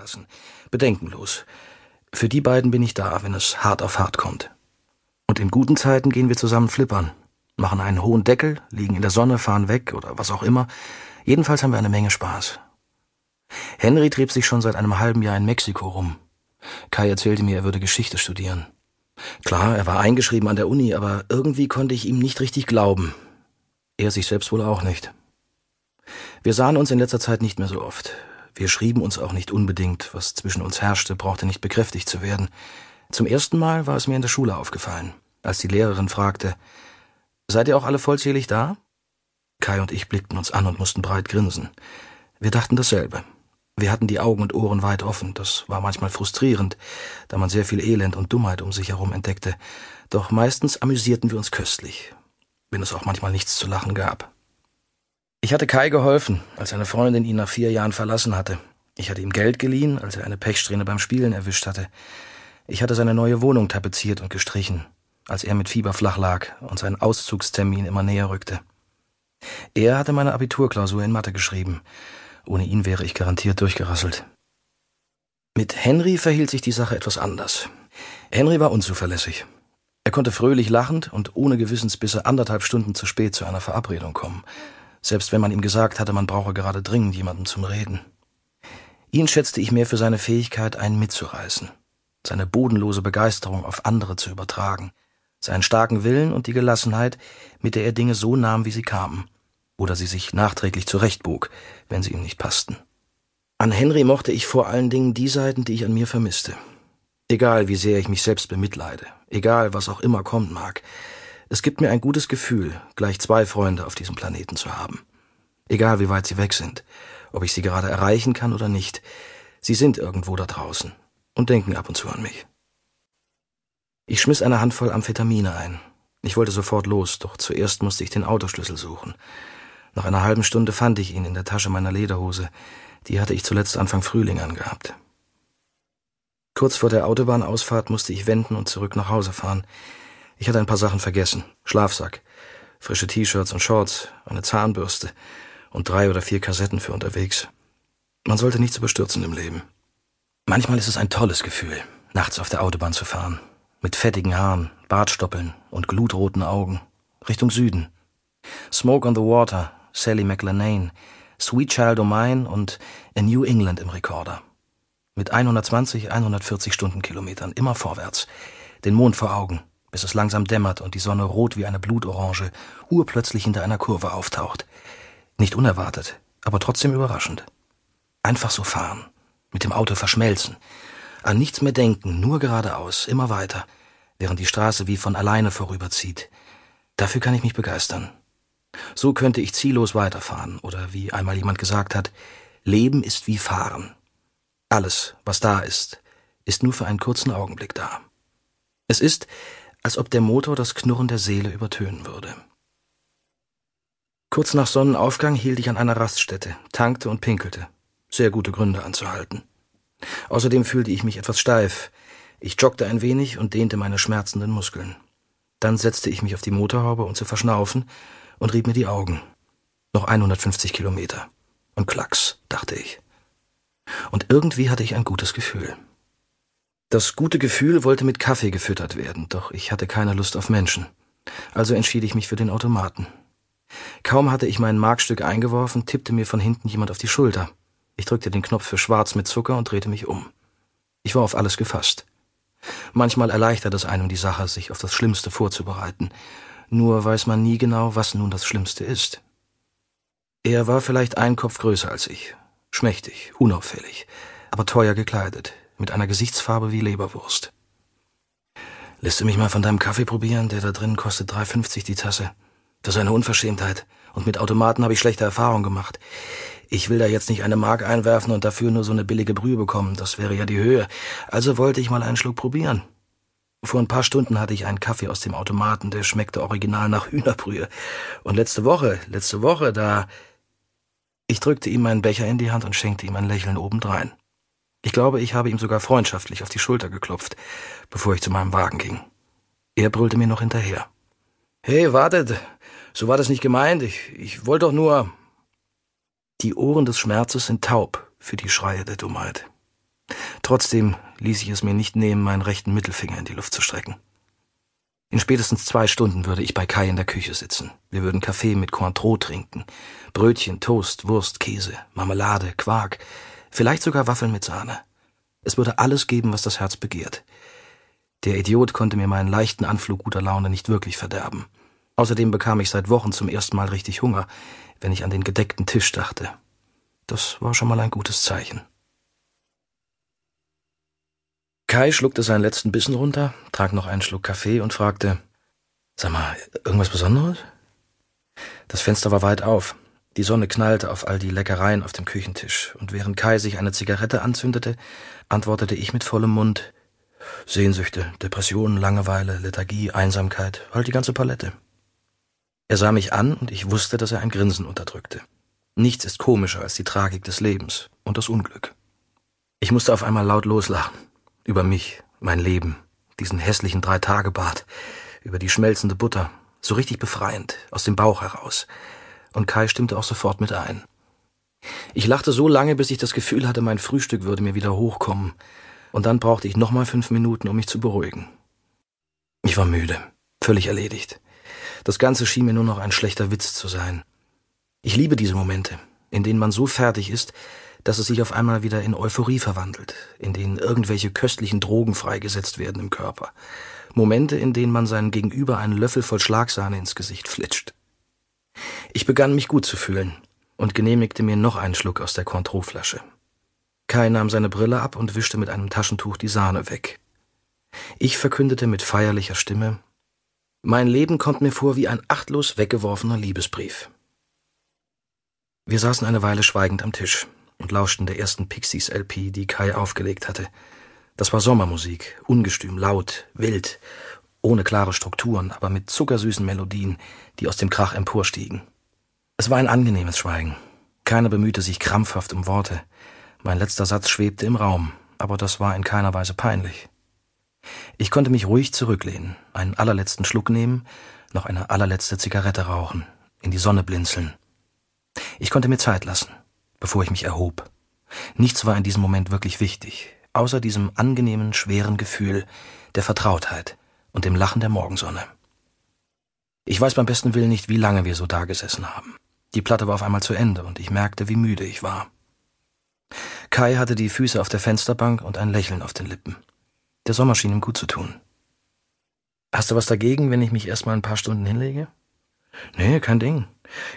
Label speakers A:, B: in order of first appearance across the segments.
A: lassen. Bedenkenlos. Für die beiden bin ich da, wenn es hart auf hart kommt. Und in guten Zeiten gehen wir zusammen flippern, machen einen hohen Deckel, liegen in der Sonne, fahren weg oder was auch immer. Jedenfalls haben wir eine Menge Spaß. Henry trieb sich schon seit einem halben Jahr in Mexiko rum. Kai erzählte mir, er würde Geschichte studieren. Klar, er war eingeschrieben an der Uni, aber irgendwie konnte ich ihm nicht richtig glauben. Er sich selbst wohl auch nicht. Wir sahen uns in letzter Zeit nicht mehr so oft. Wir schrieben uns auch nicht unbedingt. Was zwischen uns herrschte, brauchte nicht bekräftigt zu werden. Zum ersten Mal war es mir in der Schule aufgefallen, als die Lehrerin fragte, Seid ihr auch alle vollzählig da? Kai und ich blickten uns an und mussten breit grinsen. Wir dachten dasselbe. Wir hatten die Augen und Ohren weit offen. Das war manchmal frustrierend, da man sehr viel Elend und Dummheit um sich herum entdeckte. Doch meistens amüsierten wir uns köstlich, wenn es auch manchmal nichts zu lachen gab. Ich hatte Kai geholfen, als seine Freundin ihn nach vier Jahren verlassen hatte. Ich hatte ihm Geld geliehen, als er eine Pechsträhne beim Spielen erwischt hatte. Ich hatte seine neue Wohnung tapeziert und gestrichen, als er mit Fieber flach lag und sein Auszugstermin immer näher rückte. Er hatte meine Abiturklausur in Mathe geschrieben. Ohne ihn wäre ich garantiert durchgerasselt. Mit Henry verhielt sich die Sache etwas anders. Henry war unzuverlässig. Er konnte fröhlich lachend und ohne Gewissensbisse anderthalb Stunden zu spät zu einer Verabredung kommen selbst wenn man ihm gesagt hatte, man brauche gerade dringend jemanden zum Reden. Ihn schätzte ich mehr für seine Fähigkeit, einen mitzureißen, seine bodenlose Begeisterung auf andere zu übertragen, seinen starken Willen und die Gelassenheit, mit der er Dinge so nahm, wie sie kamen, oder sie sich nachträglich zurechtbog, wenn sie ihm nicht passten. An Henry mochte ich vor allen Dingen die Seiten, die ich an mir vermisste. Egal, wie sehr ich mich selbst bemitleide, egal, was auch immer kommen mag, es gibt mir ein gutes Gefühl, gleich zwei Freunde auf diesem Planeten zu haben. Egal wie weit sie weg sind, ob ich sie gerade erreichen kann oder nicht, sie sind irgendwo da draußen und denken ab und zu an mich. Ich schmiss eine Handvoll Amphetamine ein. Ich wollte sofort los, doch zuerst musste ich den Autoschlüssel suchen. Nach einer halben Stunde fand ich ihn in der Tasche meiner Lederhose. Die hatte ich zuletzt Anfang Frühling angehabt. Kurz vor der Autobahnausfahrt musste ich wenden und zurück nach Hause fahren. Ich hatte ein paar Sachen vergessen. Schlafsack, frische T-Shirts und Shorts, eine Zahnbürste und drei oder vier Kassetten für unterwegs. Man sollte nichts überstürzen im Leben. Manchmal ist es ein tolles Gefühl, nachts auf der Autobahn zu fahren. Mit fettigen Haaren, Bartstoppeln und glutroten Augen. Richtung Süden. Smoke on the Water, Sally McLenane, Sweet Child O' Mine und A New England im Rekorder. Mit 120, 140 Stundenkilometern immer vorwärts. Den Mond vor Augen bis es langsam dämmert und die Sonne rot wie eine Blutorange urplötzlich hinter einer Kurve auftaucht. Nicht unerwartet, aber trotzdem überraschend. Einfach so fahren, mit dem Auto verschmelzen, an nichts mehr denken, nur geradeaus, immer weiter, während die Straße wie von alleine vorüberzieht. Dafür kann ich mich begeistern. So könnte ich ziellos weiterfahren, oder wie einmal jemand gesagt hat, Leben ist wie Fahren. Alles, was da ist, ist nur für einen kurzen Augenblick da. Es ist, als ob der Motor das Knurren der Seele übertönen würde. Kurz nach Sonnenaufgang hielt ich an einer Raststätte, tankte und pinkelte. Sehr gute Gründe anzuhalten. Außerdem fühlte ich mich etwas steif. Ich joggte ein wenig und dehnte meine schmerzenden Muskeln. Dann setzte ich mich auf die Motorhaube, um zu verschnaufen, und rieb mir die Augen. Noch 150 Kilometer. Und klacks, dachte ich. Und irgendwie hatte ich ein gutes Gefühl. Das gute Gefühl wollte mit Kaffee gefüttert werden, doch ich hatte keine Lust auf Menschen. Also entschied ich mich für den Automaten. Kaum hatte ich mein Markstück eingeworfen, tippte mir von hinten jemand auf die Schulter. Ich drückte den Knopf für Schwarz mit Zucker und drehte mich um. Ich war auf alles gefasst. Manchmal erleichtert es einem die Sache, sich auf das Schlimmste vorzubereiten. Nur weiß man nie genau, was nun das Schlimmste ist. Er war vielleicht einen Kopf größer als ich, schmächtig, unauffällig, aber teuer gekleidet, mit einer Gesichtsfarbe wie Leberwurst. Lässt du mich mal von deinem Kaffee probieren? Der da drin kostet 3,50 die Tasse. Das ist eine Unverschämtheit. Und mit Automaten habe ich schlechte Erfahrungen gemacht. Ich will da jetzt nicht eine Mark einwerfen und dafür nur so eine billige Brühe bekommen. Das wäre ja die Höhe. Also wollte ich mal einen Schluck probieren. Vor ein paar Stunden hatte ich einen Kaffee aus dem Automaten, der schmeckte original nach Hühnerbrühe. Und letzte Woche, letzte Woche, da... Ich drückte ihm meinen Becher in die Hand und schenkte ihm ein Lächeln obendrein. Ich glaube, ich habe ihm sogar freundschaftlich auf die Schulter geklopft, bevor ich zu meinem Wagen ging. Er brüllte mir noch hinterher. Hey, wartet! So war das nicht gemeint. Ich, ich wollte doch nur. Die Ohren des Schmerzes sind taub für die Schreie der Dummheit. Trotzdem ließ ich es mir nicht nehmen, meinen rechten Mittelfinger in die Luft zu strecken. In spätestens zwei Stunden würde ich bei Kai in der Küche sitzen. Wir würden Kaffee mit Cointreau trinken. Brötchen, Toast, Wurst, Käse, Marmelade, Quark, vielleicht sogar Waffeln mit Sahne. Es würde alles geben, was das Herz begehrt. Der Idiot konnte mir meinen leichten Anflug guter Laune nicht wirklich verderben. Außerdem bekam ich seit Wochen zum ersten Mal richtig Hunger, wenn ich an den gedeckten Tisch dachte. Das war schon mal ein gutes Zeichen. Kai schluckte seinen letzten Bissen runter, trank noch einen Schluck Kaffee und fragte, Sag mal, irgendwas Besonderes? Das Fenster war weit auf. Die Sonne knallte auf all die Leckereien auf dem Küchentisch, und während Kai sich eine Zigarette anzündete, antwortete ich mit vollem Mund Sehnsüchte, Depressionen, Langeweile, Lethargie, Einsamkeit, halt die ganze Palette. Er sah mich an, und ich wusste, dass er ein Grinsen unterdrückte. Nichts ist komischer als die Tragik des Lebens und das Unglück. Ich musste auf einmal laut loslachen. Über mich, mein Leben, diesen hässlichen Drei-Tage-Bart, über die schmelzende Butter, so richtig befreiend, aus dem Bauch heraus. Und Kai stimmte auch sofort mit ein. Ich lachte so lange, bis ich das Gefühl hatte, mein Frühstück würde mir wieder hochkommen, und dann brauchte ich nochmal fünf Minuten, um mich zu beruhigen. Ich war müde, völlig erledigt. Das Ganze schien mir nur noch ein schlechter Witz zu sein. Ich liebe diese Momente, in denen man so fertig ist, dass es sich auf einmal wieder in Euphorie verwandelt, in denen irgendwelche köstlichen Drogen freigesetzt werden im Körper. Momente, in denen man seinen Gegenüber einen Löffel voll Schlagsahne ins Gesicht flitscht. Ich begann mich gut zu fühlen und genehmigte mir noch einen Schluck aus der Cointreau-Flasche. Kai nahm seine Brille ab und wischte mit einem Taschentuch die Sahne weg. Ich verkündete mit feierlicher Stimme, mein Leben kommt mir vor wie ein achtlos weggeworfener Liebesbrief. Wir saßen eine Weile schweigend am Tisch und lauschten der ersten Pixies-LP, die Kai aufgelegt hatte. Das war Sommermusik, ungestüm, laut, wild, ohne klare Strukturen, aber mit zuckersüßen Melodien, die aus dem Krach emporstiegen. Es war ein angenehmes Schweigen. Keiner bemühte sich krampfhaft um Worte. Mein letzter Satz schwebte im Raum, aber das war in keiner Weise peinlich. Ich konnte mich ruhig zurücklehnen, einen allerletzten Schluck nehmen, noch eine allerletzte Zigarette rauchen, in die Sonne blinzeln. Ich konnte mir Zeit lassen bevor ich mich erhob. Nichts war in diesem Moment wirklich wichtig, außer diesem angenehmen, schweren Gefühl der Vertrautheit und dem Lachen der Morgensonne. Ich weiß beim besten Willen nicht, wie lange wir so dagesessen haben. Die Platte war auf einmal zu Ende und ich merkte, wie müde ich war. Kai hatte die Füße auf der Fensterbank und ein Lächeln auf den Lippen. Der Sommer schien ihm gut zu tun. Hast du was dagegen, wenn ich mich erst mal ein paar Stunden hinlege? Nee, kein Ding.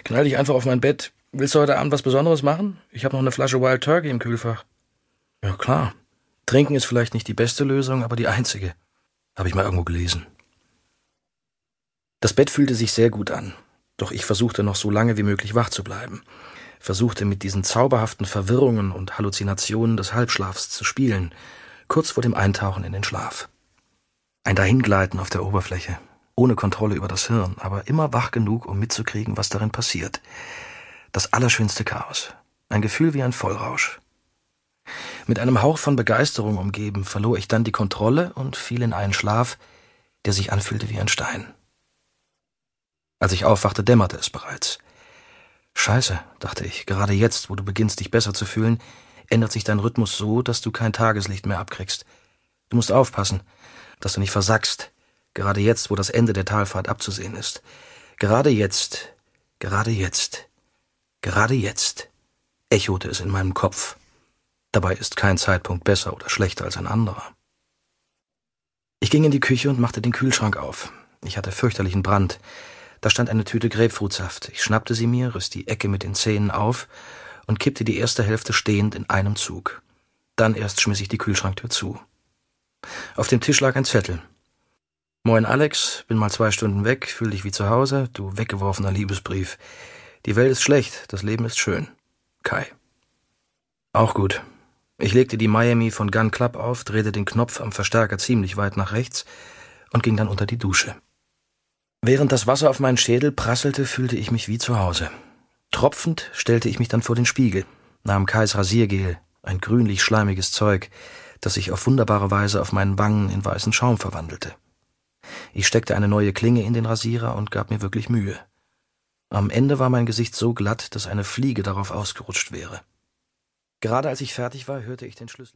A: Knall dich einfach auf mein Bett. Willst du heute Abend was Besonderes machen? Ich habe noch eine Flasche Wild Turkey im Kühlfach. Ja, klar. Trinken ist vielleicht nicht die beste Lösung, aber die einzige. Habe ich mal irgendwo gelesen. Das Bett fühlte sich sehr gut an, doch ich versuchte noch so lange wie möglich wach zu bleiben, versuchte mit diesen zauberhaften Verwirrungen und Halluzinationen des Halbschlafs zu spielen, kurz vor dem Eintauchen in den Schlaf. Ein Dahingleiten auf der Oberfläche, ohne Kontrolle über das Hirn, aber immer wach genug, um mitzukriegen, was darin passiert. Das allerschönste Chaos. Ein Gefühl wie ein Vollrausch. Mit einem Hauch von Begeisterung umgeben, verlor ich dann die Kontrolle und fiel in einen Schlaf, der sich anfühlte wie ein Stein. Als ich aufwachte, dämmerte es bereits. Scheiße, dachte ich, gerade jetzt, wo du beginnst, dich besser zu fühlen, ändert sich dein Rhythmus so, dass du kein Tageslicht mehr abkriegst. Du musst aufpassen, dass du nicht versackst, gerade jetzt, wo das Ende der Talfahrt abzusehen ist. Gerade jetzt, gerade jetzt. Gerade jetzt echote es in meinem Kopf. Dabei ist kein Zeitpunkt besser oder schlechter als ein anderer. Ich ging in die Küche und machte den Kühlschrank auf. Ich hatte fürchterlichen Brand. Da stand eine Tüte Grapefruitsaft. Ich schnappte sie mir, riss die Ecke mit den Zähnen auf und kippte die erste Hälfte stehend in einem Zug. Dann erst schmiss ich die Kühlschranktür zu. Auf dem Tisch lag ein Zettel. Moin Alex, bin mal zwei Stunden weg, fühl dich wie zu Hause, du weggeworfener Liebesbrief. Die Welt ist schlecht, das Leben ist schön. Kai. Auch gut. Ich legte die Miami von Gun Club auf, drehte den Knopf am Verstärker ziemlich weit nach rechts und ging dann unter die Dusche. Während das Wasser auf meinen Schädel prasselte, fühlte ich mich wie zu Hause. Tropfend stellte ich mich dann vor den Spiegel, nahm Kais Rasiergel, ein grünlich-schleimiges Zeug, das sich auf wunderbare Weise auf meinen Wangen in weißen Schaum verwandelte. Ich steckte eine neue Klinge in den Rasierer und gab mir wirklich Mühe. Am Ende war mein Gesicht so glatt, dass eine Fliege darauf ausgerutscht wäre. Gerade als ich fertig war, hörte ich den Schlüssel.